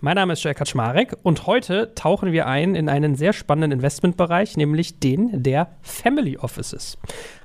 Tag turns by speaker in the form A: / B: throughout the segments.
A: Mein Name ist Jay Kaczmarek und heute tauchen wir ein in einen sehr spannenden Investmentbereich, nämlich den der Family Offices.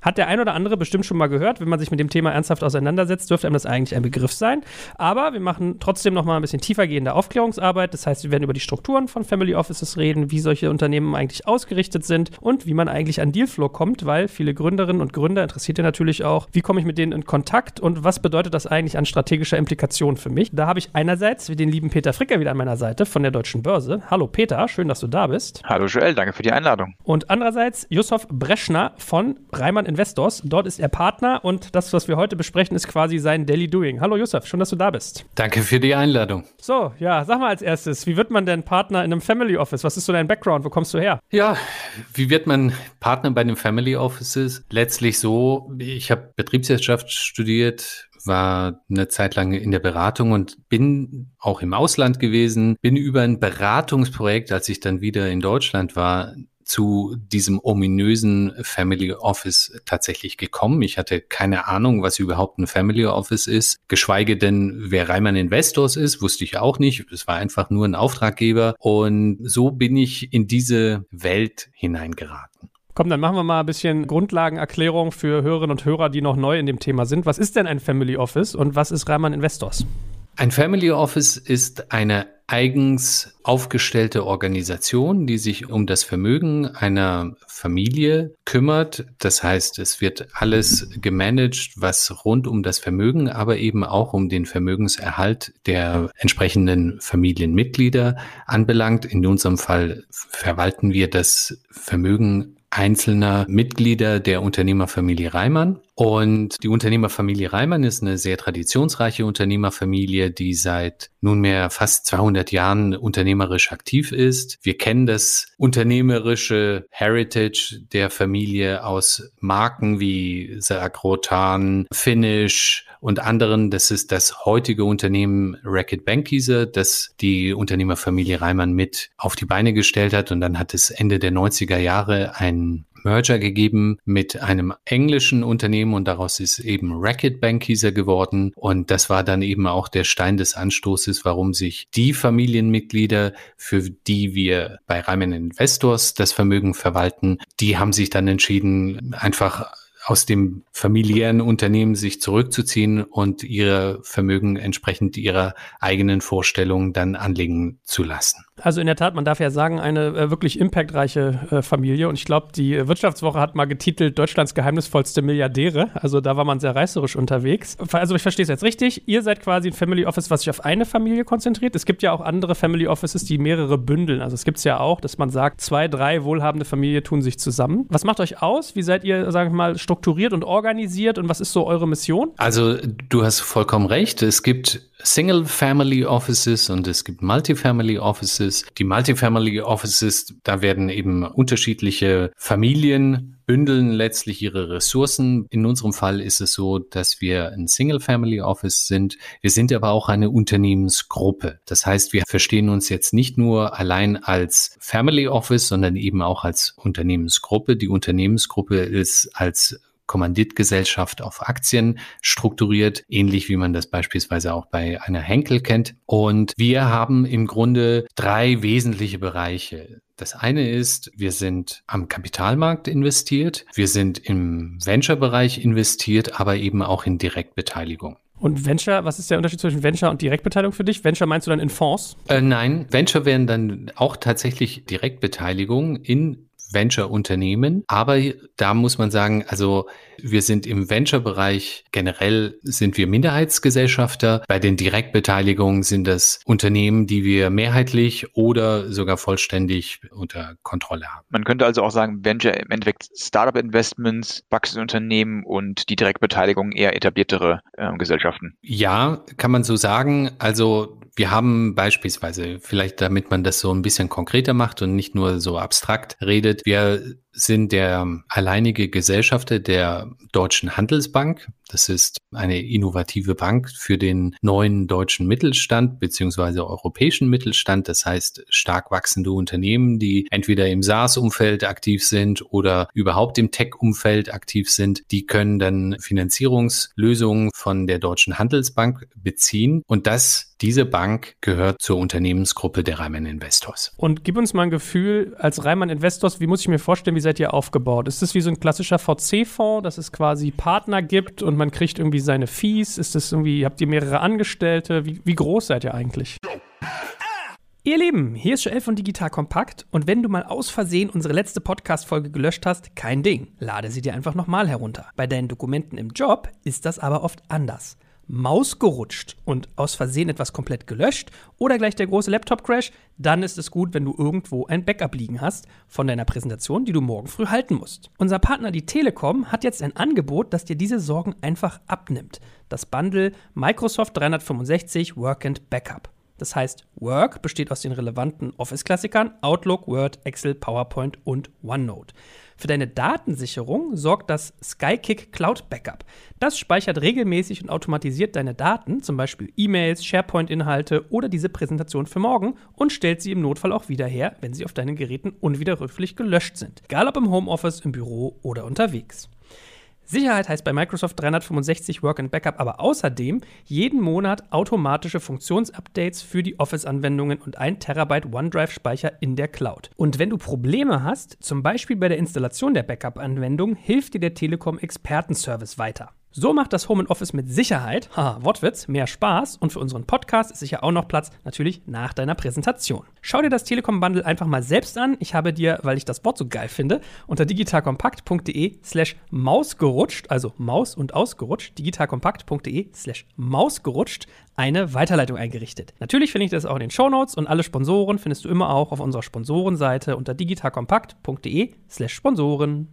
A: Hat der ein oder andere bestimmt schon mal gehört. Wenn man sich mit dem Thema ernsthaft auseinandersetzt, dürfte einem das eigentlich ein Begriff sein. Aber wir machen trotzdem noch mal ein bisschen tiefergehende Aufklärungsarbeit. Das heißt, wir werden über die Strukturen von Family Offices reden, wie solche Unternehmen eigentlich ausgerichtet sind und wie man eigentlich an Dealflow kommt, weil viele Gründerinnen und Gründer interessiert ja natürlich auch, wie komme ich mit denen in Kontakt und was bedeutet das eigentlich an strategischer Implikation für mich. Da habe ich einerseits den lieben Peter Fricker wieder an meiner Seite von der Deutschen Börse. Hallo Peter, schön, dass du da bist.
B: Hallo Joel, danke für die Einladung.
A: Und andererseits Yusuf Breschner von Reimann Investors. Dort ist er Partner und das, was wir heute besprechen, ist quasi sein Daily Doing. Hallo Yusuf, schön, dass du da bist.
C: Danke für die Einladung.
A: So, ja, sag mal als erstes, wie wird man denn Partner in einem Family Office? Was ist so dein Background? Wo kommst du her?
C: Ja, wie wird man Partner bei den Family Offices? Letztlich so, ich habe Betriebswirtschaft studiert, war eine Zeit lang in der Beratung und bin auch im Ausland gewesen, bin über ein Beratungsprojekt, als ich dann wieder in Deutschland war, zu diesem ominösen Family Office tatsächlich gekommen. Ich hatte keine Ahnung, was überhaupt ein Family Office ist, geschweige denn, wer Reimann Investors ist, wusste ich auch nicht. Es war einfach nur ein Auftraggeber und so bin ich in diese Welt hineingeraten.
A: Komm, dann machen wir mal ein bisschen Grundlagenerklärung für Hörerinnen und Hörer, die noch neu in dem Thema sind. Was ist denn ein Family Office und was ist Reimann Investors?
C: Ein Family Office ist eine eigens aufgestellte Organisation, die sich um das Vermögen einer Familie kümmert. Das heißt, es wird alles gemanagt, was rund um das Vermögen, aber eben auch um den Vermögenserhalt der entsprechenden Familienmitglieder anbelangt. In unserem Fall verwalten wir das Vermögen einzelner Mitglieder der Unternehmerfamilie Reimann. Und die Unternehmerfamilie Reimann ist eine sehr traditionsreiche Unternehmerfamilie, die seit nunmehr fast 200 Jahren unternehmerisch aktiv ist. Wir kennen das unternehmerische Heritage der Familie aus Marken wie Sagrotan, Finish und anderen. Das ist das heutige Unternehmen Racket Bankieser, das die Unternehmerfamilie Reimann mit auf die Beine gestellt hat. Und dann hat es Ende der 90er Jahre ein Merger gegeben mit einem englischen Unternehmen und daraus ist eben Racket Bankieser geworden. Und das war dann eben auch der Stein des Anstoßes, warum sich die Familienmitglieder, für die wir bei Reimann Investors das Vermögen verwalten, die haben sich dann entschieden, einfach aus dem familiären Unternehmen sich zurückzuziehen und ihre Vermögen entsprechend ihrer eigenen Vorstellungen dann anlegen zu lassen.
A: Also in der Tat, man darf ja sagen, eine äh, wirklich impactreiche äh, Familie. Und ich glaube, die Wirtschaftswoche hat mal getitelt Deutschlands geheimnisvollste Milliardäre. Also da war man sehr reißerisch unterwegs. Also ich verstehe es jetzt richtig. Ihr seid quasi ein Family Office, was sich auf eine Familie konzentriert. Es gibt ja auch andere Family Offices, die mehrere bündeln. Also es gibt es ja auch, dass man sagt, zwei, drei wohlhabende Familien tun sich zusammen. Was macht euch aus? Wie seid ihr, sagen wir mal, strukturiert und organisiert? Und was ist so eure Mission?
C: Also du hast vollkommen recht. Es gibt Single-Family Offices und es gibt Multifamily Offices. Die Multifamily Offices, da werden eben unterschiedliche Familien bündeln letztlich ihre Ressourcen. In unserem Fall ist es so, dass wir ein Single-Family Office sind. Wir sind aber auch eine Unternehmensgruppe. Das heißt, wir verstehen uns jetzt nicht nur allein als Family Office, sondern eben auch als Unternehmensgruppe. Die Unternehmensgruppe ist als Kommanditgesellschaft auf Aktien strukturiert, ähnlich wie man das beispielsweise auch bei einer Henkel kennt. Und wir haben im Grunde drei wesentliche Bereiche. Das eine ist, wir sind am Kapitalmarkt investiert, wir sind im Venture-Bereich investiert, aber eben auch in Direktbeteiligung.
A: Und Venture, was ist der Unterschied zwischen Venture und Direktbeteiligung für dich? Venture meinst du dann in Fonds?
C: Äh, nein, Venture wären dann auch tatsächlich Direktbeteiligung in Venture-Unternehmen. Aber da muss man sagen, also wir sind im Venture-Bereich generell sind wir Minderheitsgesellschafter. Bei den Direktbeteiligungen sind das Unternehmen, die wir mehrheitlich oder sogar vollständig unter Kontrolle haben.
B: Man könnte also auch sagen, Venture im Endeffekt Startup-Investments, Wachstumsunternehmen und die Direktbeteiligung eher etabliertere äh, Gesellschaften.
C: Ja, kann man so sagen. Also wir haben beispielsweise, vielleicht damit man das so ein bisschen konkreter macht und nicht nur so abstrakt redet, wir sind der alleinige Gesellschafter der Deutschen Handelsbank. Das ist eine innovative Bank für den neuen deutschen Mittelstand beziehungsweise europäischen Mittelstand. Das heißt stark wachsende Unternehmen, die entweder im SaaS-Umfeld aktiv sind oder überhaupt im Tech-Umfeld aktiv sind. Die können dann Finanzierungslösungen von der Deutschen Handelsbank beziehen. Und das, diese Bank gehört zur Unternehmensgruppe der Reimann Investors.
A: Und gib uns mal ein Gefühl als Reimann Investors, wie muss ich mir vorstellen, wie seid ihr aufgebaut? Ist das wie so ein klassischer VC-Fonds, dass es quasi Partner gibt und man kriegt irgendwie seine Fees? Ist das irgendwie, habt ihr mehrere Angestellte? Wie, wie groß seid ihr eigentlich? Ihr Lieben, hier ist Joel von Digital Kompakt und wenn du mal aus Versehen unsere letzte Podcast-Folge gelöscht hast, kein Ding. Lade sie dir einfach nochmal herunter. Bei deinen Dokumenten im Job ist das aber oft anders. Maus gerutscht und aus Versehen etwas komplett gelöscht oder gleich der große Laptop-Crash, dann ist es gut, wenn du irgendwo ein Backup liegen hast von deiner Präsentation, die du morgen früh halten musst. Unser Partner, die Telekom, hat jetzt ein Angebot, das dir diese Sorgen einfach abnimmt. Das Bundle Microsoft 365 Work and Backup. Das heißt, Work besteht aus den relevanten Office-Klassikern Outlook, Word, Excel, PowerPoint und OneNote. Für deine Datensicherung sorgt das Skykick Cloud Backup. Das speichert regelmäßig und automatisiert deine Daten, zum Beispiel E-Mails, SharePoint-Inhalte oder diese Präsentation für morgen und stellt sie im Notfall auch wieder her, wenn sie auf deinen Geräten unwiderruflich gelöscht sind. Egal ob im Homeoffice, im Büro oder unterwegs. Sicherheit heißt bei Microsoft 365 Work and Backup aber außerdem jeden Monat automatische Funktionsupdates für die Office-Anwendungen und 1 Terabyte OneDrive-Speicher in der Cloud. Und wenn du Probleme hast, zum Beispiel bei der Installation der Backup-Anwendung, hilft dir der Telekom Expertenservice weiter. So macht das Home Office mit Sicherheit, haha, Wortwitz, mehr Spaß und für unseren Podcast ist sicher auch noch Platz, natürlich nach deiner Präsentation. Schau dir das Telekom Bundle einfach mal selbst an. Ich habe dir, weil ich das Wort so geil finde, unter digitalkompakt.de slash mausgerutscht, also Maus und ausgerutscht, digitalkompakt.de slash mausgerutscht, eine Weiterleitung eingerichtet. Natürlich finde ich das auch in den Show Notes und alle Sponsoren findest du immer auch auf unserer Sponsorenseite unter digitalkompakt.de slash Sponsoren.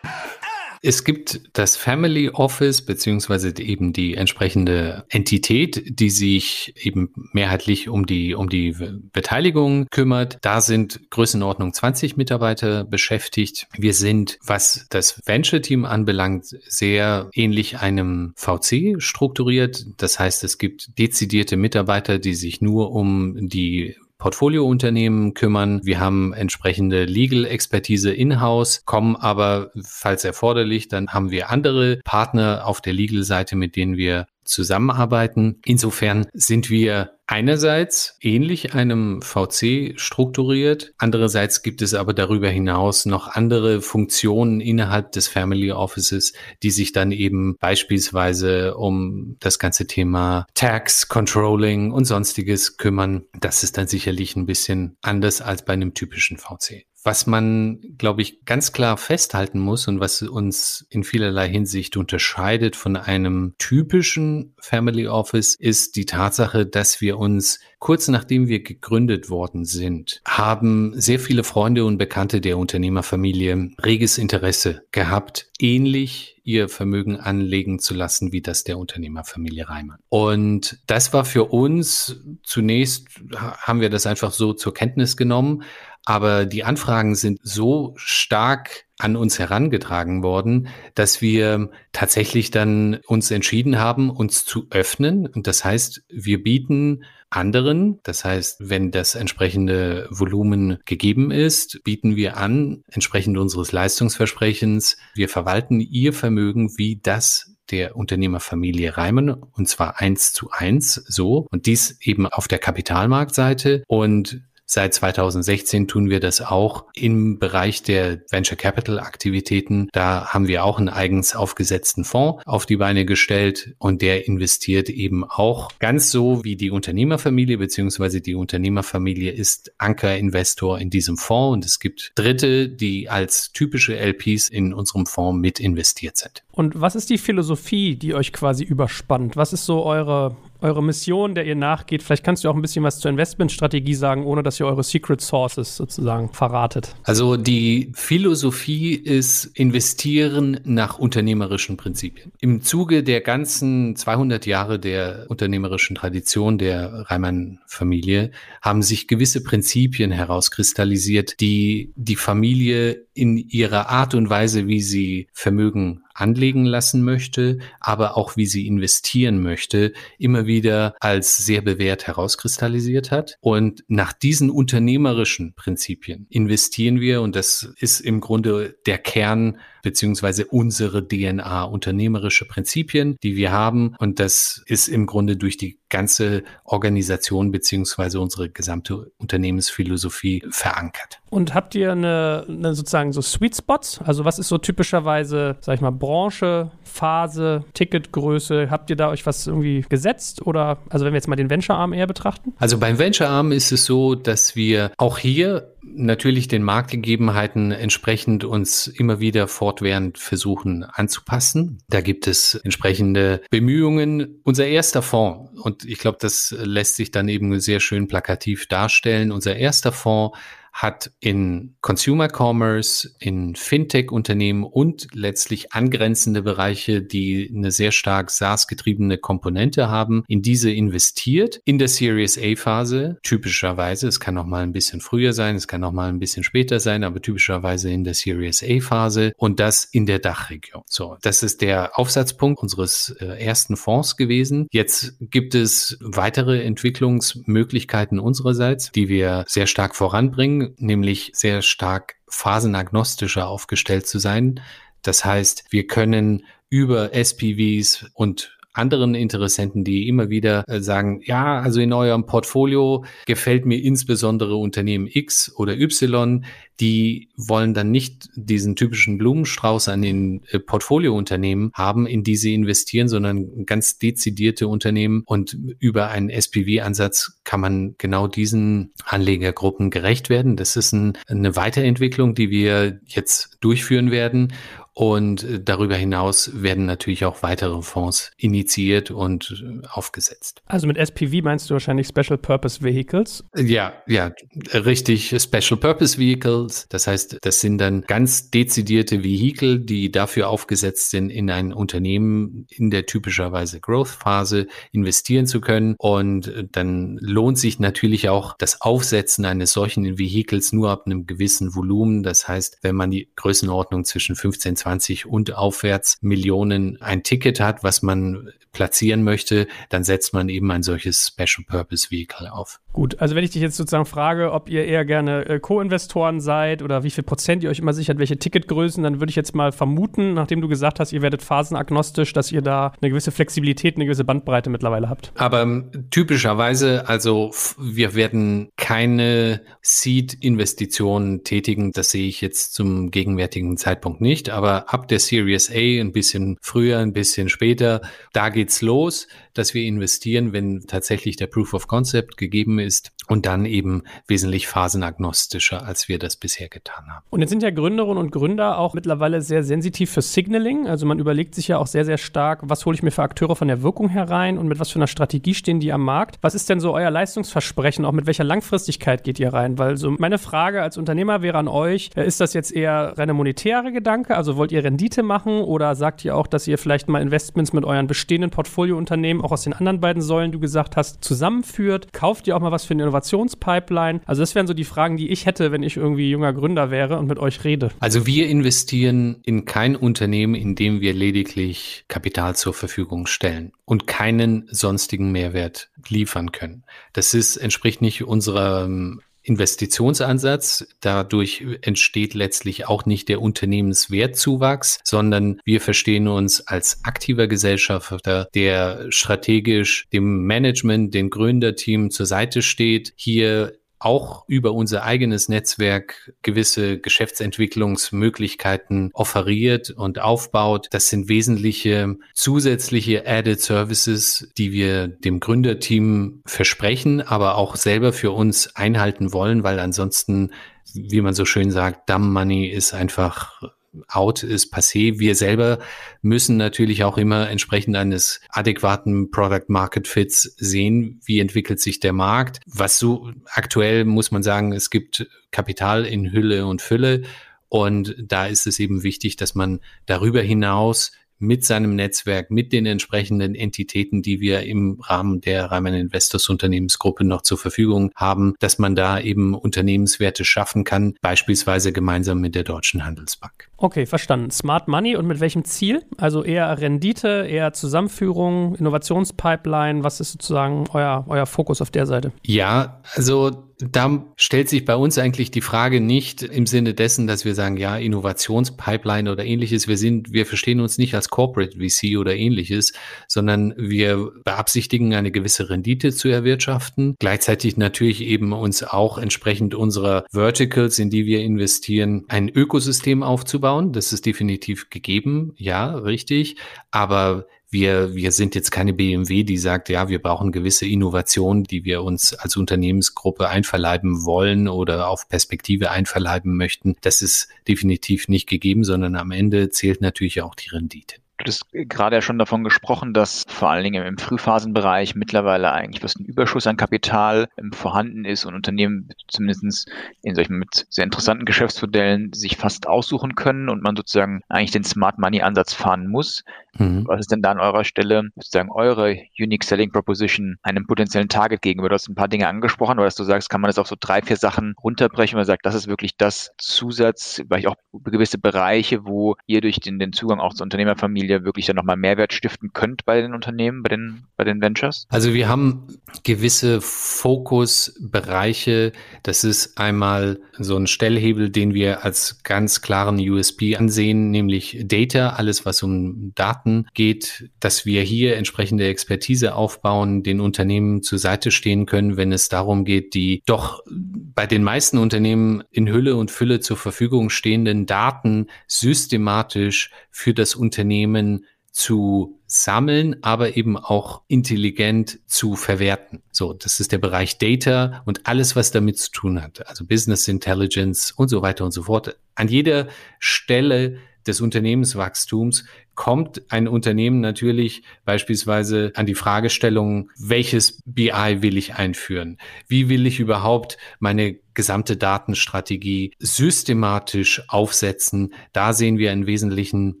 C: Es gibt das Family Office beziehungsweise eben die entsprechende Entität, die sich eben mehrheitlich um die, um die Beteiligung kümmert. Da sind Größenordnung 20 Mitarbeiter beschäftigt. Wir sind, was das Venture Team anbelangt, sehr ähnlich einem VC strukturiert. Das heißt, es gibt dezidierte Mitarbeiter, die sich nur um die Portfoliounternehmen kümmern. Wir haben entsprechende Legal-Expertise in-house, kommen aber, falls erforderlich, dann haben wir andere Partner auf der Legal-Seite, mit denen wir zusammenarbeiten. Insofern sind wir einerseits ähnlich einem VC strukturiert, andererseits gibt es aber darüber hinaus noch andere Funktionen innerhalb des Family Offices, die sich dann eben beispielsweise um das ganze Thema Tax, Controlling und sonstiges kümmern. Das ist dann sicherlich ein bisschen anders als bei einem typischen VC. Was man, glaube ich, ganz klar festhalten muss und was uns in vielerlei Hinsicht unterscheidet von einem typischen Family Office, ist die Tatsache, dass wir uns kurz nachdem wir gegründet worden sind, haben sehr viele Freunde und Bekannte der Unternehmerfamilie reges Interesse gehabt, ähnlich ihr Vermögen anlegen zu lassen, wie das der Unternehmerfamilie Reimann. Und das war für uns zunächst, haben wir das einfach so zur Kenntnis genommen, aber die Anfragen sind so stark an uns herangetragen worden, dass wir tatsächlich dann uns entschieden haben, uns zu öffnen. Und das heißt, wir bieten anderen, das heißt, wenn das entsprechende Volumen gegeben ist, bieten wir an, entsprechend unseres Leistungsversprechens, wir verwalten ihr Vermögen wie das der Unternehmerfamilie Reimann und zwar eins zu eins so und dies eben auf der Kapitalmarktseite und Seit 2016 tun wir das auch im Bereich der Venture Capital Aktivitäten. Da haben wir auch einen eigens aufgesetzten Fonds auf die Beine gestellt und der investiert eben auch ganz so wie die Unternehmerfamilie beziehungsweise die Unternehmerfamilie ist Ankerinvestor in diesem Fonds und es gibt Dritte, die als typische LPs in unserem Fonds mit investiert sind.
A: Und was ist die Philosophie, die euch quasi überspannt? Was ist so eure eure Mission, der ihr nachgeht. Vielleicht kannst du auch ein bisschen was zur Investmentstrategie sagen, ohne dass ihr eure Secret Sources sozusagen verratet.
C: Also die Philosophie ist investieren nach unternehmerischen Prinzipien. Im Zuge der ganzen 200 Jahre der unternehmerischen Tradition der Reimann-Familie haben sich gewisse Prinzipien herauskristallisiert, die die Familie in ihrer Art und Weise, wie sie Vermögen anlegen lassen möchte, aber auch wie sie investieren möchte, immer wieder als sehr bewährt herauskristallisiert hat. Und nach diesen unternehmerischen Prinzipien investieren wir, und das ist im Grunde der Kern beziehungsweise unsere DNA, unternehmerische Prinzipien, die wir haben. Und das ist im Grunde durch die ganze Organisation beziehungsweise unsere gesamte Unternehmensphilosophie verankert.
A: Und habt ihr eine, eine sozusagen so Sweet Spots? Also was ist so typischerweise, sag ich mal, Branche, Phase, Ticketgröße? Habt ihr da euch was irgendwie gesetzt? Oder, also wenn wir jetzt mal den Venture-Arm eher betrachten?
C: Also beim Venture-Arm ist es so, dass wir auch hier natürlich den Marktgegebenheiten entsprechend uns immer wieder fortwährend versuchen anzupassen. Da gibt es entsprechende Bemühungen. Unser erster Fonds, und ich glaube, das lässt sich dann eben sehr schön plakativ darstellen, unser erster Fonds hat in Consumer Commerce, in Fintech-Unternehmen und letztlich angrenzende Bereiche, die eine sehr stark SaaS-getriebene Komponente haben, in diese investiert. In der Series A-Phase, typischerweise, es kann auch mal ein bisschen früher sein, es kann auch mal ein bisschen später sein, aber typischerweise in der Series A-Phase und das in der Dachregion. So, das ist der Aufsatzpunkt unseres äh, ersten Fonds gewesen. Jetzt gibt es weitere Entwicklungsmöglichkeiten unsererseits, die wir sehr stark voranbringen nämlich sehr stark phasenagnostischer aufgestellt zu sein. Das heißt, wir können über SPVs und anderen Interessenten, die immer wieder äh, sagen, ja, also in eurem Portfolio gefällt mir insbesondere Unternehmen X oder Y, die wollen dann nicht diesen typischen Blumenstrauß an den äh, Portfoliounternehmen haben, in die sie investieren, sondern ganz dezidierte Unternehmen. Und über einen SPV-Ansatz kann man genau diesen Anlegergruppen gerecht werden. Das ist ein, eine Weiterentwicklung, die wir jetzt durchführen werden. Und äh, darüber hinaus werden natürlich auch weitere Fonds initiiert und äh, aufgesetzt.
A: Also mit SPV meinst du wahrscheinlich Special Purpose Vehicles?
C: Ja, ja, richtig. Special Purpose Vehicles. Das heißt, das sind dann ganz dezidierte Vehikel, die dafür aufgesetzt sind, in ein Unternehmen in der typischerweise Growth-Phase investieren zu können. Und äh, dann lohnt sich natürlich auch das Aufsetzen eines solchen Vehikels nur ab einem gewissen Volumen. Das heißt, wenn man die Größenordnung zwischen 15, 20 und aufwärts Millionen ein Ticket hat, was man platzieren möchte, dann setzt man eben ein solches Special Purpose Vehicle auf.
A: Gut, also wenn ich dich jetzt sozusagen frage, ob ihr eher gerne äh, Co-Investoren seid oder wie viel Prozent ihr euch immer sichert, welche Ticketgrößen, dann würde ich jetzt mal vermuten, nachdem du gesagt hast, ihr werdet phasenagnostisch, dass ihr da eine gewisse Flexibilität, eine gewisse Bandbreite mittlerweile habt.
C: Aber ähm, typischerweise, also wir werden keine Seed-Investitionen tätigen, das sehe ich jetzt zum gegenwärtigen Zeitpunkt nicht, aber ab der Series A, ein bisschen früher, ein bisschen später, da geht's los dass wir investieren, wenn tatsächlich der Proof of Concept gegeben ist und dann eben wesentlich phasenagnostischer, als wir das bisher getan haben.
A: Und jetzt sind ja Gründerinnen und Gründer auch mittlerweile sehr sensitiv für Signaling. Also man überlegt sich ja auch sehr, sehr stark, was hole ich mir für Akteure von der Wirkung herein und mit was für einer Strategie stehen die am Markt. Was ist denn so euer Leistungsversprechen? Auch mit welcher Langfristigkeit geht ihr rein? Weil so meine Frage als Unternehmer wäre an euch, äh, ist das jetzt eher reine monetäre Gedanke? Also wollt ihr Rendite machen oder sagt ihr auch, dass ihr vielleicht mal Investments mit euren bestehenden Portfoliounternehmen auch aus den anderen beiden Säulen, du gesagt hast, zusammenführt? Kauft ihr auch mal was für eine Innovationspipeline? Also das wären so die Fragen, die ich hätte, wenn ich irgendwie junger Gründer wäre und mit euch rede.
C: Also wir investieren in kein Unternehmen, in dem wir lediglich Kapital zur Verfügung stellen und keinen sonstigen Mehrwert liefern können. Das ist, entspricht nicht unserem Investitionsansatz. Dadurch entsteht letztlich auch nicht der Unternehmenswertzuwachs, sondern wir verstehen uns als aktiver Gesellschafter, der strategisch dem Management, dem Gründerteam zur Seite steht, hier auch über unser eigenes Netzwerk gewisse Geschäftsentwicklungsmöglichkeiten offeriert und aufbaut. Das sind wesentliche zusätzliche Added Services, die wir dem Gründerteam versprechen, aber auch selber für uns einhalten wollen, weil ansonsten, wie man so schön sagt, Dumb Money ist einfach out, ist passé. Wir selber müssen natürlich auch immer entsprechend eines adäquaten Product Market Fits sehen, wie entwickelt sich der Markt. Was so aktuell muss man sagen, es gibt Kapital in Hülle und Fülle. Und da ist es eben wichtig, dass man darüber hinaus mit seinem Netzwerk, mit den entsprechenden Entitäten, die wir im Rahmen der Reimann Investors Unternehmensgruppe noch zur Verfügung haben, dass man da eben Unternehmenswerte schaffen kann, beispielsweise gemeinsam mit der Deutschen Handelsbank.
A: Okay, verstanden. Smart Money und mit welchem Ziel? Also eher Rendite, eher Zusammenführung, Innovationspipeline. Was ist sozusagen euer, euer Fokus auf der Seite?
C: Ja, also da stellt sich bei uns eigentlich die Frage nicht im Sinne dessen, dass wir sagen, ja, Innovationspipeline oder ähnliches. Wir sind, wir verstehen uns nicht als Corporate VC oder ähnliches, sondern wir beabsichtigen, eine gewisse Rendite zu erwirtschaften. Gleichzeitig natürlich eben uns auch entsprechend unserer Verticals, in die wir investieren, ein Ökosystem aufzubauen. Das ist definitiv gegeben. Ja, richtig. Aber wir, wir sind jetzt keine BMW, die sagt, ja, wir brauchen gewisse Innovationen, die wir uns als Unternehmensgruppe einverleiben wollen oder auf Perspektive einverleiben möchten. Das ist definitiv nicht gegeben, sondern am Ende zählt natürlich auch die Rendite.
B: Du hast gerade ja schon davon gesprochen, dass vor allen Dingen im Frühphasenbereich mittlerweile eigentlich was ein Überschuss an Kapital ähm, vorhanden ist und Unternehmen zumindest in solchen mit sehr interessanten Geschäftsmodellen sich fast aussuchen können und man sozusagen eigentlich den Smart Money Ansatz fahren muss. Mhm. Was ist denn da an eurer Stelle sozusagen eure Unique Selling Proposition einem potenziellen Target gegenüber? Du hast ein paar Dinge angesprochen, aber dass du sagst, kann man das auf so drei, vier Sachen runterbrechen, und man sagt, das ist wirklich das Zusatz, vielleicht auch gewisse Bereiche, wo ihr durch den, den Zugang auch zur Unternehmerfamilie wirklich dann nochmal Mehrwert stiften könnt bei den Unternehmen, bei den, bei den Ventures?
C: Also wir haben gewisse Fokusbereiche. Das ist einmal so ein Stellhebel, den wir als ganz klaren USP ansehen, nämlich Data, alles was um Daten geht, dass wir hier entsprechende Expertise aufbauen, den Unternehmen zur Seite stehen können, wenn es darum geht, die doch bei den meisten Unternehmen in Hülle und Fülle zur Verfügung stehenden Daten systematisch für das Unternehmen zu sammeln, aber eben auch intelligent zu verwerten. So, das ist der Bereich Data und alles, was damit zu tun hat. Also Business Intelligence und so weiter und so fort. An jeder Stelle des Unternehmenswachstums kommt ein Unternehmen natürlich beispielsweise an die Fragestellung, welches BI will ich einführen? Wie will ich überhaupt meine gesamte Datenstrategie systematisch aufsetzen? Da sehen wir einen wesentlichen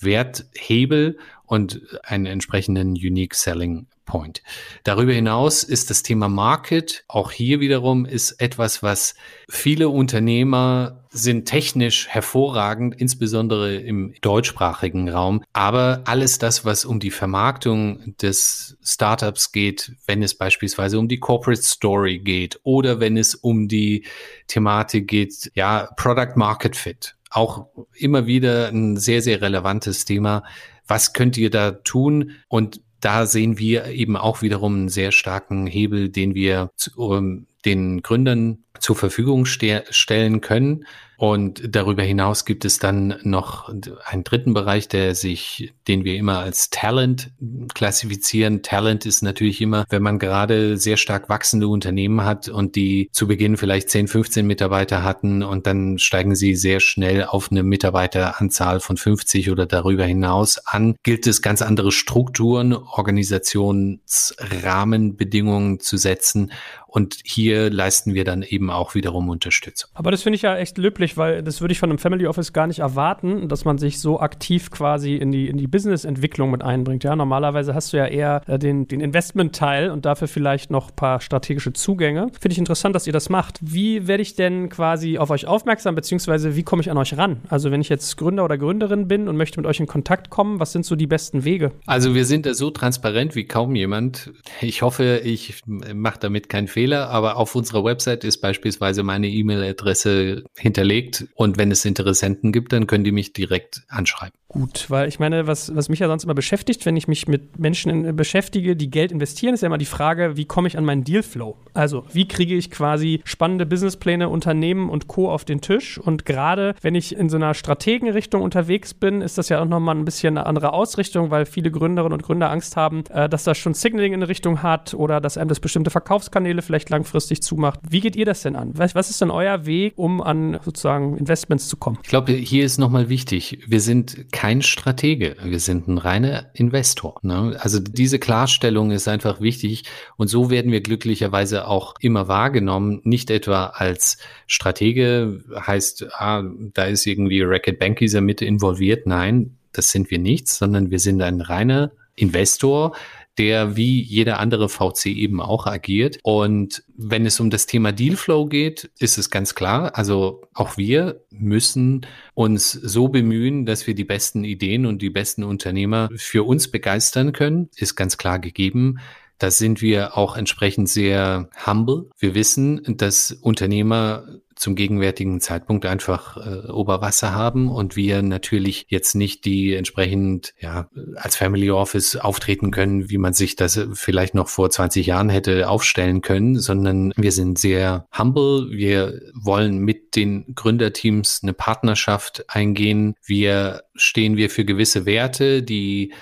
C: Werthebel und einen entsprechenden Unique Selling Point. Darüber hinaus ist das Thema Market, auch hier wiederum ist etwas, was viele Unternehmer sind technisch hervorragend, insbesondere im deutschsprachigen Raum. Aber alles das, was um die Vermarktung des Startups geht, wenn es beispielsweise um die Corporate Story geht oder wenn es um die Thematik geht, ja, Product Market Fit, auch immer wieder ein sehr, sehr relevantes Thema. Was könnt ihr da tun? Und da sehen wir eben auch wiederum einen sehr starken Hebel, den wir zu, ähm, den Gründern zur Verfügung ste stellen können. Und darüber hinaus gibt es dann noch einen dritten Bereich, der sich, den wir immer als Talent klassifizieren. Talent ist natürlich immer, wenn man gerade sehr stark wachsende Unternehmen hat und die zu Beginn vielleicht 10, 15 Mitarbeiter hatten und dann steigen sie sehr schnell auf eine Mitarbeiteranzahl von 50 oder darüber hinaus an, gilt es ganz andere Strukturen, Organisationsrahmenbedingungen zu setzen und hier leisten wir dann eben auch wiederum Unterstützung.
A: Aber das finde ich ja echt löblich, weil das würde ich von einem Family Office gar nicht erwarten, dass man sich so aktiv quasi in die, in die Business-Entwicklung mit einbringt. Ja, normalerweise hast du ja eher äh, den, den Investment-Teil und dafür vielleicht noch ein paar strategische Zugänge. Finde ich interessant, dass ihr das macht. Wie werde ich denn quasi auf euch aufmerksam, beziehungsweise wie komme ich an euch ran? Also wenn ich jetzt Gründer oder Gründerin bin und möchte mit euch in Kontakt kommen, was sind so die besten Wege?
C: Also wir sind da so transparent wie kaum jemand. Ich hoffe, ich mache damit keinen Fehler. Fehler, aber auf unserer Website ist beispielsweise meine E-Mail-Adresse hinterlegt und wenn es Interessenten gibt, dann können die mich direkt anschreiben.
A: Gut, weil ich meine, was, was mich ja sonst immer beschäftigt, wenn ich mich mit Menschen beschäftige, die Geld investieren, ist ja immer die Frage, wie komme ich an meinen Dealflow? Also, wie kriege ich quasi spannende Businesspläne, Unternehmen und Co. auf den Tisch? Und gerade wenn ich in so einer Strategenrichtung unterwegs bin, ist das ja auch nochmal ein bisschen eine andere Ausrichtung, weil viele Gründerinnen und Gründer Angst haben, äh, dass das schon Signaling in eine Richtung hat oder dass einem das bestimmte Verkaufskanäle vielleicht langfristig zumacht. Wie geht ihr das denn an? Was, was ist denn euer Weg, um an sozusagen sozusagen Investments zu kommen?
C: Ich glaube, hier ist nochmal wichtig, wir sind kein Stratege, wir sind ein reiner Investor. Ne? Also diese Klarstellung ist einfach wichtig und so werden wir glücklicherweise auch immer wahrgenommen, nicht etwa als Stratege heißt, ah, da ist irgendwie Racket Bankiser mit involviert. Nein, das sind wir nicht, sondern wir sind ein reiner Investor, der wie jeder andere VC eben auch agiert. Und wenn es um das Thema Dealflow geht, ist es ganz klar, also auch wir müssen uns so bemühen, dass wir die besten Ideen und die besten Unternehmer für uns begeistern können, ist ganz klar gegeben. Da sind wir auch entsprechend sehr humble. Wir wissen, dass Unternehmer zum gegenwärtigen Zeitpunkt einfach äh, Oberwasser haben und wir natürlich jetzt nicht die entsprechend ja als Family Office auftreten können, wie man sich das vielleicht noch vor 20 Jahren hätte aufstellen können, sondern wir sind sehr humble. Wir wollen mit den Gründerteams eine Partnerschaft eingehen. Wir stehen wir für gewisse Werte, die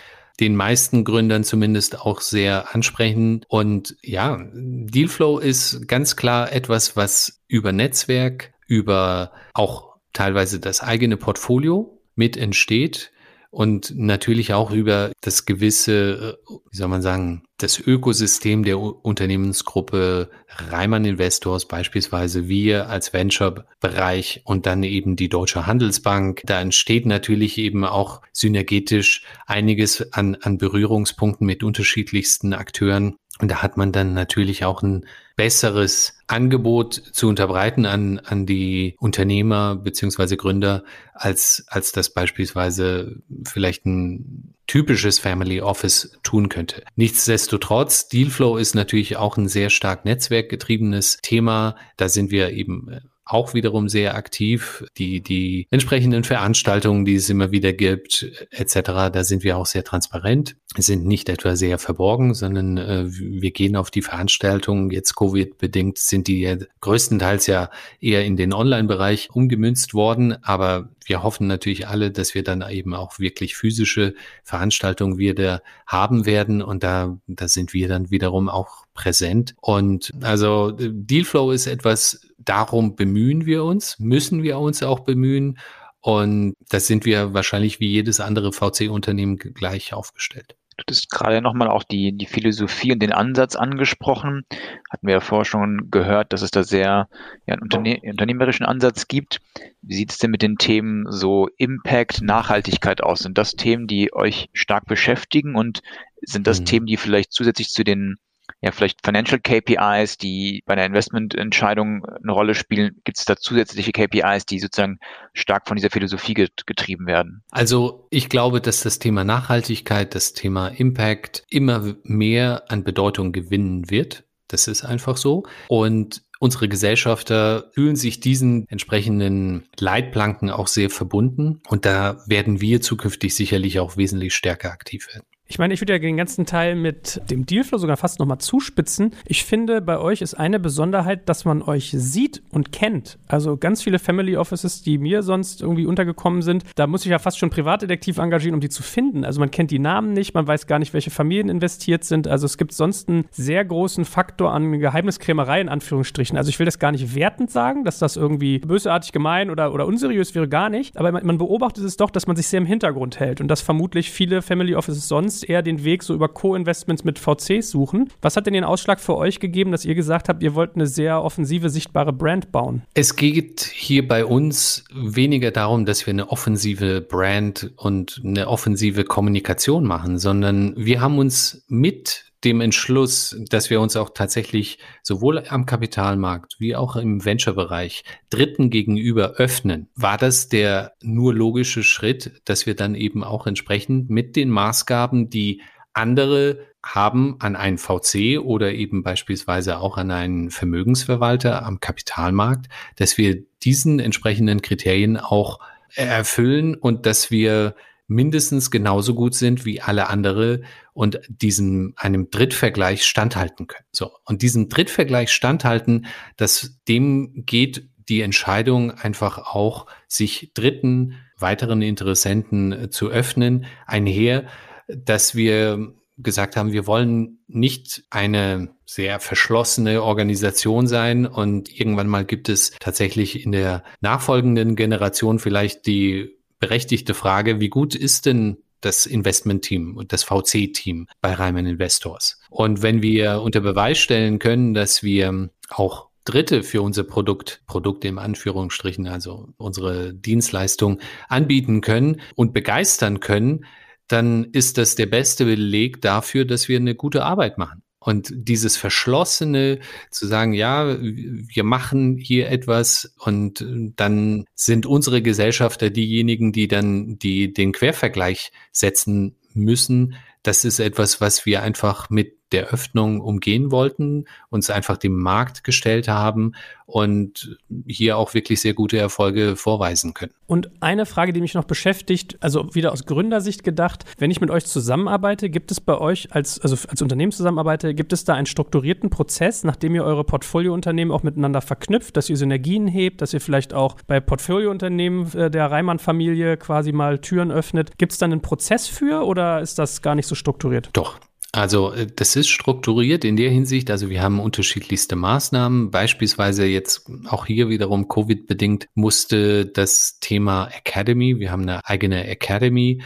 C: den meisten Gründern zumindest auch sehr ansprechen. Und ja, Dealflow ist ganz klar etwas, was über Netzwerk, über auch teilweise das eigene Portfolio mit entsteht und natürlich auch über das gewisse, wie soll man sagen, das Ökosystem der Unternehmensgruppe Reimann Investors, beispielsweise wir als Venture-Bereich und dann eben die Deutsche Handelsbank. Da entsteht natürlich eben auch synergetisch einiges an, an Berührungspunkten mit unterschiedlichsten Akteuren. Und da hat man dann natürlich auch ein besseres Angebot zu unterbreiten an, an die Unternehmer beziehungsweise Gründer, als, als das beispielsweise vielleicht ein typisches Family Office tun könnte. Nichtsdestotrotz, Dealflow ist natürlich auch ein sehr stark netzwerkgetriebenes Thema. Da sind wir eben auch wiederum sehr aktiv. Die, die entsprechenden Veranstaltungen, die es immer wieder gibt, etc., da sind wir auch sehr transparent, sind nicht etwa sehr verborgen, sondern äh, wir gehen auf die Veranstaltungen. Jetzt Covid-bedingt sind die ja größtenteils ja eher in den Online-Bereich umgemünzt worden, aber wir hoffen natürlich alle, dass wir dann eben auch wirklich physische Veranstaltungen wieder haben werden und da, da sind wir dann wiederum auch präsent. Und also Dealflow ist etwas, darum bemühen wir uns, müssen wir uns auch bemühen. Und das sind wir wahrscheinlich wie jedes andere VC-Unternehmen gleich aufgestellt.
B: Du hast gerade nochmal auch die, die Philosophie und den Ansatz angesprochen. Hatten wir ja vorher schon gehört, dass es da sehr ja, einen Unterne unternehmerischen Ansatz gibt. Wie sieht es denn mit den Themen so Impact, Nachhaltigkeit aus? Sind das Themen, die euch stark beschäftigen und sind das mhm. Themen, die vielleicht zusätzlich zu den ja, vielleicht Financial KPIs, die bei einer Investmententscheidung eine Rolle spielen? Gibt es da zusätzliche KPIs, die sozusagen stark von dieser Philosophie getrieben werden?
C: Also ich glaube, dass das Thema Nachhaltigkeit, das Thema Impact immer mehr an Bedeutung gewinnen wird. Das ist einfach so. Und unsere Gesellschafter fühlen sich diesen entsprechenden Leitplanken auch sehr verbunden. Und da werden wir zukünftig sicherlich auch wesentlich stärker aktiv werden.
A: Ich meine, ich würde ja den ganzen Teil mit dem Dealflow sogar fast nochmal zuspitzen. Ich finde, bei euch ist eine Besonderheit, dass man euch sieht und kennt. Also ganz viele Family Offices, die mir sonst irgendwie untergekommen sind, da muss ich ja fast schon Privatdetektiv engagieren, um die zu finden. Also man kennt die Namen nicht, man weiß gar nicht, welche Familien investiert sind. Also es gibt sonst einen sehr großen Faktor an Geheimniskrämerei in Anführungsstrichen. Also ich will das gar nicht wertend sagen, dass das irgendwie bösartig gemein oder, oder unseriös wäre, gar nicht. Aber man, man beobachtet es doch, dass man sich sehr im Hintergrund hält und dass vermutlich viele Family Offices sonst eher den Weg so über Co-Investments mit VCs suchen. Was hat denn den Ausschlag für euch gegeben, dass ihr gesagt habt, ihr wollt eine sehr offensive, sichtbare Brand bauen?
C: Es geht hier bei uns weniger darum, dass wir eine offensive Brand und eine offensive Kommunikation machen, sondern wir haben uns mit dem Entschluss, dass wir uns auch tatsächlich sowohl am Kapitalmarkt wie auch im Venture-Bereich Dritten gegenüber öffnen, war das der nur logische Schritt, dass wir dann eben auch entsprechend mit den Maßgaben, die andere haben an einen VC oder eben beispielsweise auch an einen Vermögensverwalter am Kapitalmarkt, dass wir diesen entsprechenden Kriterien auch erfüllen und dass wir mindestens genauso gut sind wie alle andere und diesem einem Drittvergleich standhalten können. So und diesem Drittvergleich standhalten, dass dem geht die Entscheidung einfach auch, sich dritten weiteren Interessenten äh, zu öffnen, einher, dass wir gesagt haben, wir wollen nicht eine sehr verschlossene Organisation sein und irgendwann mal gibt es tatsächlich in der nachfolgenden Generation vielleicht die berechtigte Frage, wie gut ist denn das Investment-Team und das VC-Team bei Reimann Investors? Und wenn wir unter Beweis stellen können, dass wir auch Dritte für unser Produkt, Produkte im Anführungsstrichen, also unsere Dienstleistung anbieten können und begeistern können, dann ist das der beste Beleg dafür, dass wir eine gute Arbeit machen. Und dieses Verschlossene zu sagen, ja, wir machen hier etwas und dann sind unsere Gesellschafter diejenigen, die dann die, den Quervergleich setzen müssen. Das ist etwas, was wir einfach mit der Öffnung umgehen wollten, uns einfach dem Markt gestellt haben und hier auch wirklich sehr gute Erfolge vorweisen können.
A: Und eine Frage, die mich noch beschäftigt, also wieder aus Gründersicht gedacht, wenn ich mit euch zusammenarbeite, gibt es bei euch als, also als Unternehmen zusammenarbeite, gibt es da einen strukturierten Prozess, nachdem ihr eure Portfoliounternehmen auch miteinander verknüpft, dass ihr Synergien hebt, dass ihr vielleicht auch bei Portfoliounternehmen äh, der Reimann-Familie quasi mal Türen öffnet? Gibt es dann einen Prozess für oder ist das gar nicht so strukturiert?
C: Doch, also äh, das ist strukturiert in der Hinsicht, also wir haben unterschiedlichste Maßnahmen. Beispielsweise jetzt auch hier wiederum Covid-bedingt musste das Thema Academy, wir haben eine eigene Academy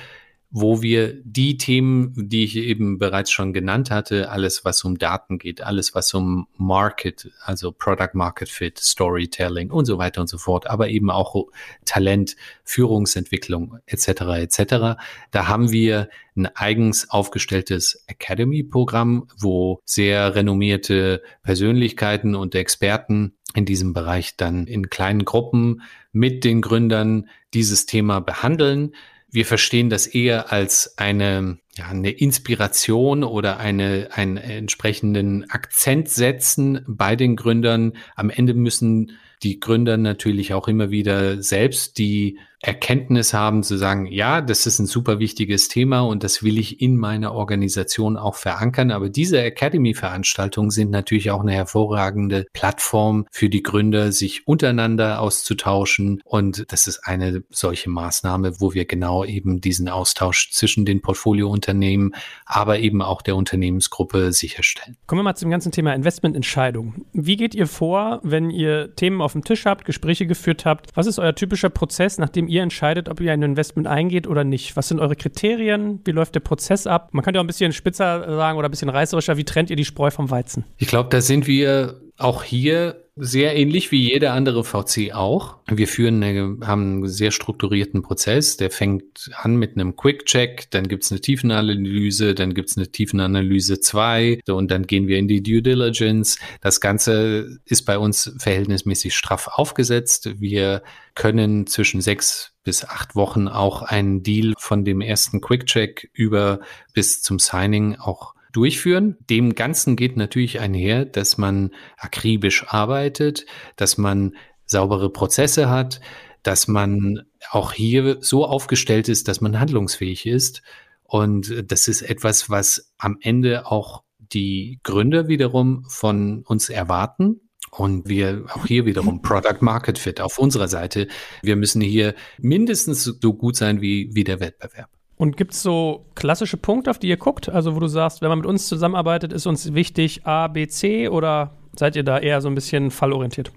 C: wo wir die Themen, die ich eben bereits schon genannt hatte, alles was um Daten geht, alles was um Market, also Product Market Fit, Storytelling und so weiter und so fort, aber eben auch Talent, Führungsentwicklung etc. etc. Da haben wir ein eigens aufgestelltes Academy-Programm, wo sehr renommierte Persönlichkeiten und Experten in diesem Bereich dann in kleinen Gruppen mit den Gründern dieses Thema behandeln wir verstehen das eher als eine, ja, eine Inspiration oder eine, einen entsprechenden Akzent setzen bei den Gründern. Am Ende müssen die Gründer natürlich auch immer wieder selbst die Erkenntnis haben zu sagen, ja, das ist ein super wichtiges Thema und das will ich in meiner Organisation auch verankern. Aber diese Academy-Veranstaltungen sind natürlich auch eine hervorragende Plattform für die Gründer, sich untereinander auszutauschen. Und das ist eine solche Maßnahme, wo wir genau eben diesen Austausch zwischen den Portfoliounternehmen, aber eben auch der Unternehmensgruppe sicherstellen.
A: Kommen wir mal zum ganzen Thema Investmententscheidung. Wie geht ihr vor, wenn ihr Themen auf dem Tisch habt, Gespräche geführt habt? Was ist euer typischer Prozess, nachdem ihr entscheidet, ob ihr ein Investment eingeht oder nicht? Was sind eure Kriterien? Wie läuft der Prozess ab? Man könnte auch ein bisschen spitzer sagen oder ein bisschen reißerischer. Wie trennt ihr die Spreu vom Weizen?
C: Ich glaube, da sind wir auch hier sehr ähnlich wie jeder andere VC auch. Wir führen eine, haben einen sehr strukturierten Prozess. Der fängt an mit einem Quick-Check, dann gibt's eine Tiefenanalyse, dann gibt's eine Tiefenanalyse 2 und dann gehen wir in die Due Diligence. Das Ganze ist bei uns verhältnismäßig straff aufgesetzt. Wir können zwischen sechs bis acht Wochen auch einen Deal von dem ersten Quick-Check über bis zum Signing auch durchführen. Dem Ganzen geht natürlich einher, dass man akribisch arbeitet, dass man saubere Prozesse hat, dass man auch hier so aufgestellt ist, dass man handlungsfähig ist. Und das ist etwas, was am Ende auch die Gründer wiederum von uns erwarten. Und wir auch hier wiederum Product Market Fit auf unserer Seite. Wir müssen hier mindestens so gut sein wie, wie der Wettbewerb.
A: Und gibt es so klassische Punkte, auf die ihr guckt? Also, wo du sagst, wenn man mit uns zusammenarbeitet, ist uns wichtig A, B, C oder seid ihr da eher so ein bisschen fallorientiert?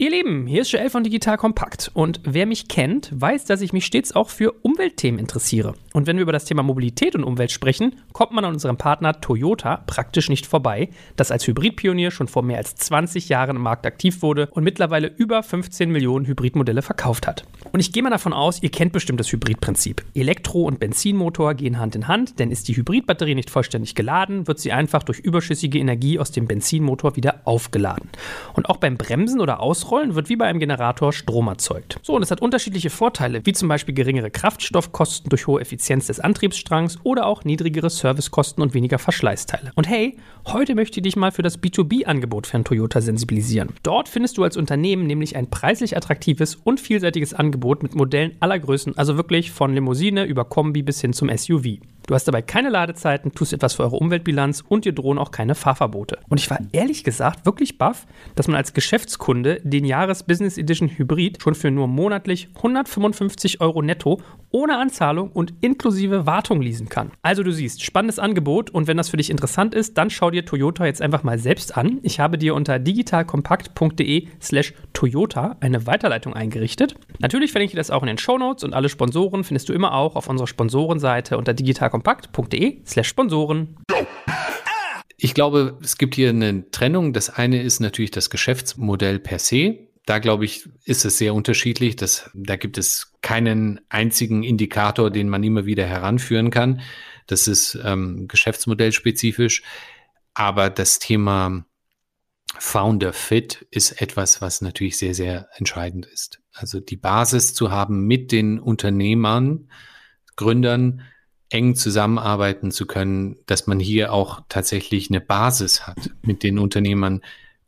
A: Ihr Lieben, hier ist Joel von Digital Kompakt und wer mich kennt, weiß, dass ich mich stets auch für Umweltthemen interessiere. Und wenn wir über das Thema Mobilität und Umwelt sprechen, kommt man an unserem Partner Toyota praktisch nicht vorbei, das als Hybridpionier schon vor mehr als 20 Jahren im Markt aktiv wurde und mittlerweile über 15 Millionen Hybridmodelle verkauft hat. Und ich gehe mal davon aus, ihr kennt bestimmt das Hybridprinzip. Elektro- und Benzinmotor gehen Hand in Hand, denn ist die Hybridbatterie nicht vollständig geladen, wird sie einfach durch überschüssige Energie aus dem Benzinmotor wieder aufgeladen. Und auch beim Bremsen oder Ausrollen Ausrollen wird wie bei einem Generator Strom erzeugt. So, und es hat unterschiedliche Vorteile, wie zum Beispiel geringere Kraftstoffkosten durch hohe Effizienz des Antriebsstrangs oder auch niedrigere Servicekosten und weniger Verschleißteile. Und hey, heute möchte ich dich mal für das B2B-Angebot von Toyota sensibilisieren. Dort findest du als Unternehmen nämlich ein preislich attraktives und vielseitiges Angebot mit Modellen aller Größen, also wirklich von Limousine über Kombi bis hin zum SUV. Du hast dabei keine Ladezeiten, tust etwas für eure Umweltbilanz und dir drohen auch keine Fahrverbote. Und ich war ehrlich gesagt wirklich baff, dass man als Geschäftskunde den Jahres Business Edition Hybrid schon für nur monatlich 155 Euro netto ohne Anzahlung und inklusive Wartung leasen kann. Also du siehst, spannendes Angebot und wenn das für dich interessant ist, dann schau dir Toyota jetzt einfach mal selbst an. Ich habe dir unter digitalkompakt.de slash Toyota eine Weiterleitung eingerichtet. Natürlich verlinke ich das auch in den Shownotes und alle Sponsoren findest du immer auch auf unserer Sponsorenseite unter digitalkompakt.de slash Sponsoren.
C: Ich glaube, es gibt hier eine Trennung. Das eine ist natürlich das Geschäftsmodell per se. Da glaube ich, ist es sehr unterschiedlich. Das, da gibt es keinen einzigen Indikator, den man immer wieder heranführen kann. Das ist ähm, geschäftsmodellspezifisch. Aber das Thema Founder Fit ist etwas, was natürlich sehr, sehr entscheidend ist. Also die Basis zu haben mit den Unternehmern, Gründern, eng zusammenarbeiten zu können, dass man hier auch tatsächlich eine Basis hat, mit den Unternehmern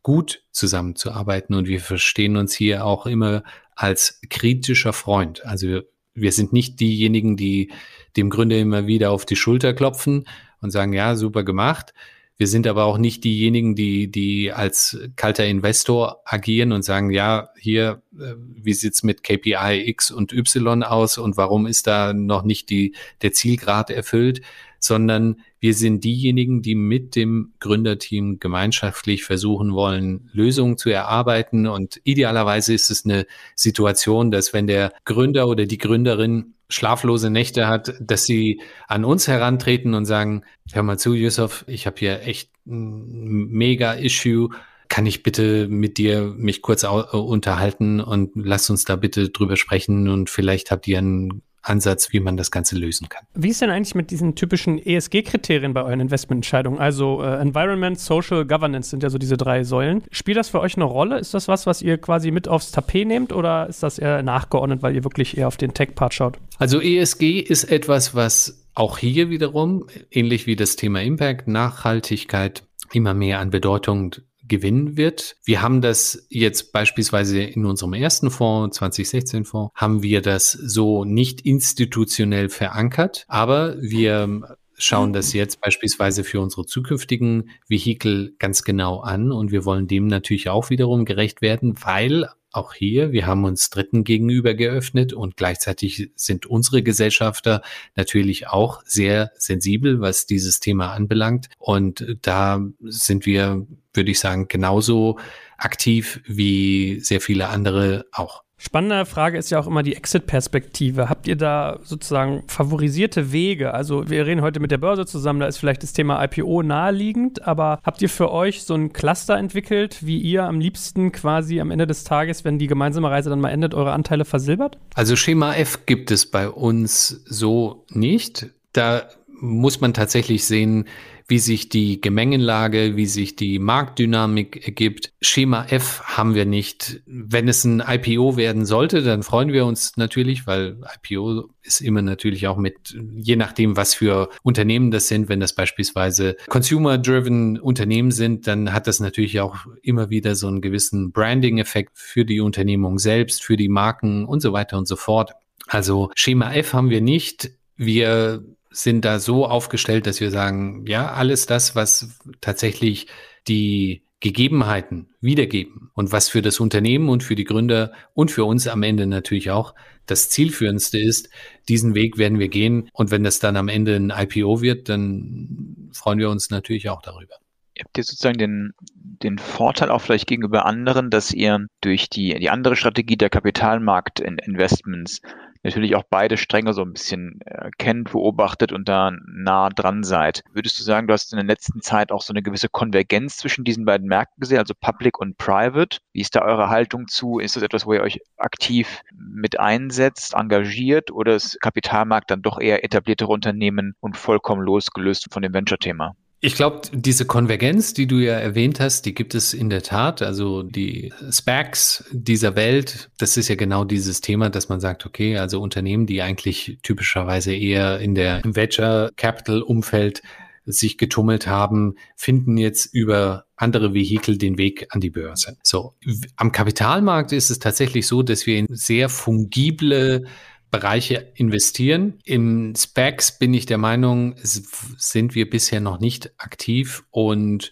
C: gut zusammenzuarbeiten. Und wir verstehen uns hier auch immer als kritischer Freund. Also wir, wir sind nicht diejenigen, die dem Gründer immer wieder auf die Schulter klopfen und sagen, ja, super gemacht, wir sind aber auch nicht diejenigen, die, die als kalter Investor agieren und sagen, ja, hier, äh, wie sieht's mit KPI X und Y aus und warum ist da noch nicht die, der Zielgrad erfüllt, sondern wir sind diejenigen, die mit dem Gründerteam gemeinschaftlich versuchen wollen, Lösungen zu erarbeiten. Und idealerweise ist es eine Situation, dass wenn der Gründer oder die Gründerin schlaflose Nächte hat, dass sie an uns herantreten und sagen, hör mal zu, Yusuf, ich habe hier echt ein mega Issue. Kann ich bitte mit dir mich kurz unterhalten und lass uns da bitte drüber sprechen und vielleicht habt ihr einen Ansatz, wie man das Ganze lösen kann.
A: Wie ist denn eigentlich mit diesen typischen ESG-Kriterien bei euren Investmententscheidungen? Also äh, Environment, Social, Governance sind ja so diese drei Säulen. Spielt das für euch eine Rolle? Ist das was, was ihr quasi mit aufs Tapet nehmt oder ist das eher nachgeordnet, weil ihr wirklich eher auf den Tech-Part schaut?
C: Also ESG ist etwas, was auch hier wiederum, ähnlich wie das Thema Impact, Nachhaltigkeit, immer mehr an Bedeutung gewinnen wird. Wir haben das jetzt beispielsweise in unserem ersten Fonds, 2016 Fonds, haben wir das so nicht institutionell verankert, aber wir schauen das jetzt beispielsweise für unsere zukünftigen Vehikel ganz genau an und wir wollen dem natürlich auch wiederum gerecht werden, weil auch hier, wir haben uns Dritten gegenüber geöffnet und gleichzeitig sind unsere Gesellschafter natürlich auch sehr sensibel, was dieses Thema anbelangt. Und da sind wir, würde ich sagen, genauso aktiv wie sehr viele andere auch.
A: Spannende Frage ist ja auch immer die Exit-Perspektive. Habt ihr da sozusagen favorisierte Wege? Also wir reden heute mit der Börse zusammen, da ist vielleicht das Thema IPO naheliegend, aber habt ihr für euch so ein Cluster entwickelt, wie ihr am liebsten quasi am Ende des Tages, wenn die gemeinsame Reise dann mal endet, eure Anteile versilbert?
C: Also Schema F gibt es bei uns so nicht. Da muss man tatsächlich sehen, wie sich die Gemengenlage, wie sich die Marktdynamik ergibt. Schema F haben wir nicht. Wenn es ein IPO werden sollte, dann freuen wir uns natürlich, weil IPO ist immer natürlich auch mit, je nachdem, was für Unternehmen das sind, wenn das beispielsweise consumer-driven Unternehmen sind, dann hat das natürlich auch immer wieder so einen gewissen Branding-Effekt für die Unternehmung selbst, für die Marken und so weiter und so fort. Also Schema F haben wir nicht. Wir sind da so aufgestellt, dass wir sagen, ja, alles das, was tatsächlich die Gegebenheiten wiedergeben und was für das Unternehmen und für die Gründer und für uns am Ende natürlich auch das zielführendste ist, diesen Weg werden wir gehen. Und wenn das dann am Ende ein IPO wird, dann freuen wir uns natürlich auch darüber.
B: Ihr habt ihr sozusagen den, den Vorteil auch vielleicht gegenüber anderen, dass ihr durch die, die andere Strategie der Kapitalmarktinvestments natürlich auch beide Stränge so ein bisschen äh, kennt, beobachtet und da nah dran seid. Würdest du sagen, du hast in der letzten Zeit auch so eine gewisse Konvergenz zwischen diesen beiden Märkten gesehen, also Public und Private? Wie ist da eure Haltung zu? Ist das etwas, wo ihr euch aktiv mit einsetzt, engagiert oder ist Kapitalmarkt dann doch eher etabliertere Unternehmen und vollkommen losgelöst von dem Venture-Thema?
C: Ich glaube, diese Konvergenz, die du ja erwähnt hast, die gibt es in der Tat. Also die SPACs dieser Welt, das ist ja genau dieses Thema, dass man sagt, okay, also Unternehmen, die eigentlich typischerweise eher in der Venture Capital Umfeld sich getummelt haben, finden jetzt über andere Vehikel den Weg an die Börse. So, am Kapitalmarkt ist es tatsächlich so, dass wir in sehr fungible Bereiche investieren. Im Specs bin ich der Meinung, sind wir bisher noch nicht aktiv und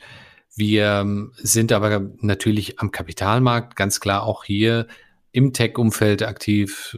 C: wir sind aber natürlich am Kapitalmarkt ganz klar auch hier im Tech-Umfeld aktiv,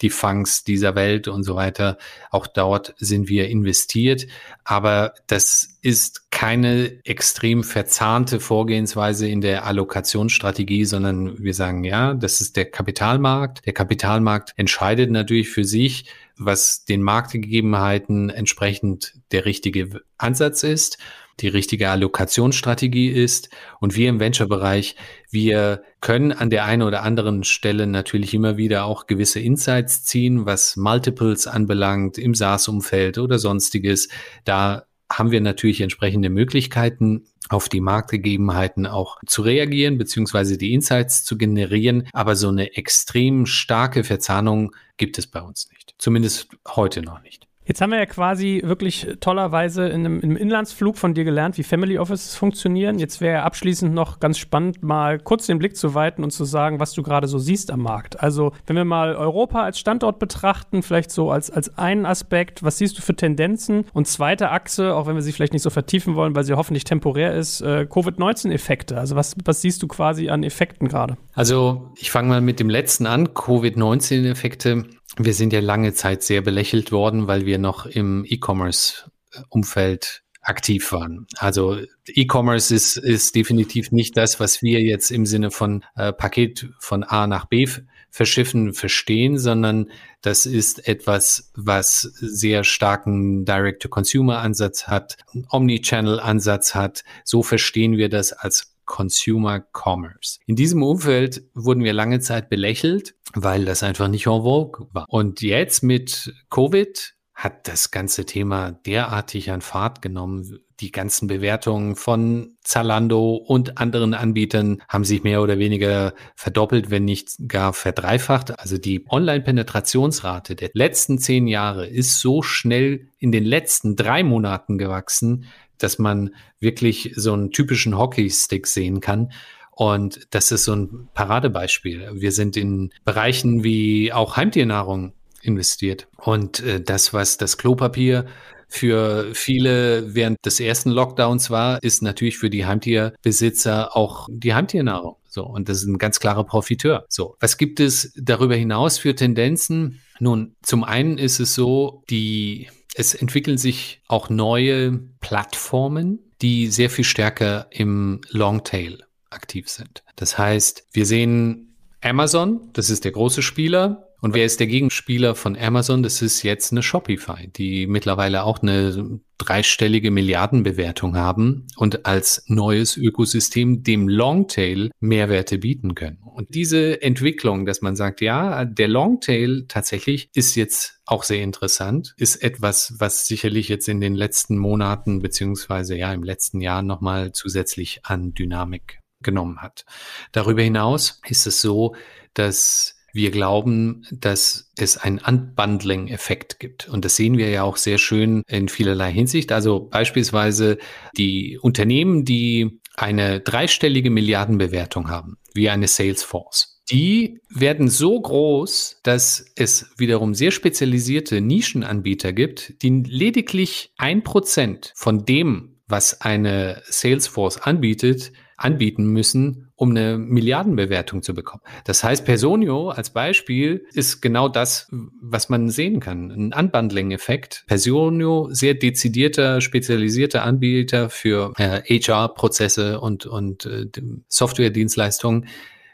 C: die Funks dieser Welt und so weiter. Auch dort sind wir investiert. Aber das ist keine extrem verzahnte Vorgehensweise in der Allokationsstrategie, sondern wir sagen, ja, das ist der Kapitalmarkt. Der Kapitalmarkt entscheidet natürlich für sich, was den Marktgegebenheiten entsprechend der richtige Ansatz ist die richtige Allokationsstrategie ist. Und wir im Venture-Bereich, wir können an der einen oder anderen Stelle natürlich immer wieder auch gewisse Insights ziehen, was Multiples anbelangt, im SaaS-Umfeld oder sonstiges. Da haben wir natürlich entsprechende Möglichkeiten, auf die Marktgegebenheiten auch zu reagieren, beziehungsweise die Insights zu generieren. Aber so eine extrem starke Verzahnung gibt es bei uns nicht. Zumindest heute noch nicht.
A: Jetzt haben wir ja quasi wirklich tollerweise in einem, in einem, Inlandsflug von dir gelernt, wie Family Offices funktionieren. Jetzt wäre abschließend noch ganz spannend, mal kurz den Blick zu weiten und zu sagen, was du gerade so siehst am Markt. Also, wenn wir mal Europa als Standort betrachten, vielleicht so als, als einen Aspekt, was siehst du für Tendenzen? Und zweite Achse, auch wenn wir sie vielleicht nicht so vertiefen wollen, weil sie hoffentlich temporär ist, äh, Covid-19-Effekte. Also, was, was siehst du quasi an Effekten gerade?
C: Also, ich fange mal mit dem letzten an, Covid-19-Effekte. Wir sind ja lange Zeit sehr belächelt worden, weil wir noch im E-Commerce-Umfeld aktiv waren. Also E-Commerce ist, ist definitiv nicht das, was wir jetzt im Sinne von äh, Paket von A nach B verschiffen verstehen, sondern das ist etwas, was sehr starken Direct-to-Consumer-Ansatz hat, Omni-Channel-Ansatz hat. So verstehen wir das als Consumer Commerce. In diesem Umfeld wurden wir lange Zeit belächelt, weil das einfach nicht en vogue war. Und jetzt mit Covid hat das ganze Thema derartig an Fahrt genommen. Die ganzen Bewertungen von Zalando und anderen Anbietern haben sich mehr oder weniger verdoppelt, wenn nicht gar verdreifacht. Also die Online-Penetrationsrate der letzten zehn Jahre ist so schnell in den letzten drei Monaten gewachsen, dass man wirklich so einen typischen Hockeystick sehen kann. Und das ist so ein Paradebeispiel. Wir sind in Bereichen wie auch Heimtiernahrung investiert. Und äh, das, was das Klopapier für viele während des ersten Lockdowns war, ist natürlich für die Heimtierbesitzer auch die Heimtiernahrung. So, und das ist ein ganz klarer Profiteur. So, was gibt es darüber hinaus für Tendenzen? Nun, zum einen ist es so, die es entwickeln sich auch neue Plattformen, die sehr viel stärker im Longtail aktiv sind. Das heißt, wir sehen Amazon, das ist der große Spieler, und wer ist der Gegenspieler von Amazon? Das ist jetzt eine Shopify, die mittlerweile auch eine dreistellige Milliardenbewertung haben und als neues Ökosystem dem Longtail Mehrwerte bieten können. Und diese Entwicklung, dass man sagt, ja, der Longtail tatsächlich ist jetzt auch sehr interessant, ist etwas, was sicherlich jetzt in den letzten Monaten beziehungsweise ja im letzten Jahr nochmal zusätzlich an Dynamik genommen hat. Darüber hinaus ist es so, dass wir glauben, dass es einen Unbundling-Effekt gibt. Und das sehen wir ja auch sehr schön in vielerlei Hinsicht. Also beispielsweise die Unternehmen, die eine dreistellige Milliardenbewertung haben, wie eine Salesforce. Die werden so groß, dass es wiederum sehr spezialisierte Nischenanbieter gibt, die lediglich ein Prozent von dem, was eine Salesforce anbietet, anbieten müssen, um eine Milliardenbewertung zu bekommen. Das heißt, Personio als Beispiel ist genau das, was man sehen kann. Ein Unbundling-Effekt. Personio, sehr dezidierter, spezialisierter Anbieter für äh, HR-Prozesse und, und äh, Software-Dienstleistungen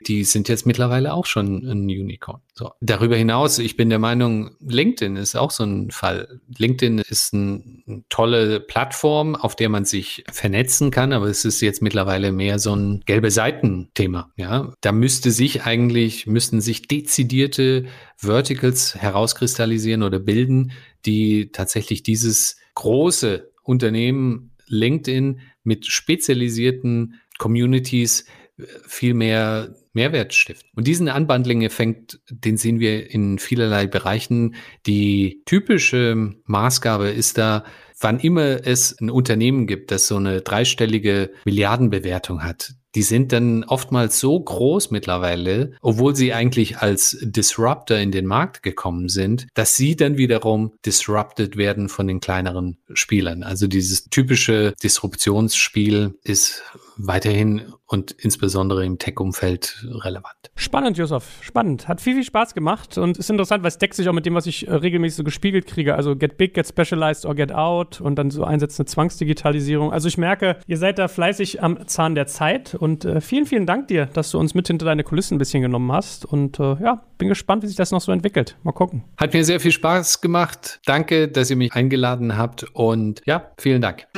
C: die sind jetzt mittlerweile auch schon ein Unicorn. So. Darüber hinaus, ich bin der Meinung, LinkedIn ist auch so ein Fall. LinkedIn ist ein, eine tolle Plattform, auf der man sich vernetzen kann, aber es ist jetzt mittlerweile mehr so ein gelbe Seiten-Thema. Ja, da müsste sich eigentlich, müssten sich dezidierte Verticals herauskristallisieren oder bilden, die tatsächlich dieses große Unternehmen LinkedIn mit spezialisierten Communities viel mehr Mehrwert stiften. Und diesen Unbundling-Effekt, den sehen wir in vielerlei Bereichen. Die typische Maßgabe ist da, wann immer es ein Unternehmen gibt, das so eine dreistellige Milliardenbewertung hat, die sind dann oftmals so groß mittlerweile, obwohl sie eigentlich als Disruptor in den Markt gekommen sind, dass sie dann wiederum disrupted werden von den kleineren Spielern. Also dieses typische Disruptionsspiel ist weiterhin und insbesondere im Tech-Umfeld relevant.
A: Spannend, Josef. Spannend. Hat viel, viel Spaß gemacht und ist interessant, weil es deckt sich auch mit dem, was ich äh, regelmäßig so gespiegelt kriege. Also Get Big, Get Specialized or Get Out und dann so einsetzende Zwangsdigitalisierung. Also ich merke, ihr seid da fleißig am Zahn der Zeit und äh, vielen, vielen Dank dir, dass du uns mit hinter deine Kulissen ein bisschen genommen hast und äh, ja, bin gespannt, wie sich das noch so entwickelt. Mal gucken.
C: Hat mir sehr viel Spaß gemacht. Danke, dass ihr mich eingeladen habt und ja, vielen Dank.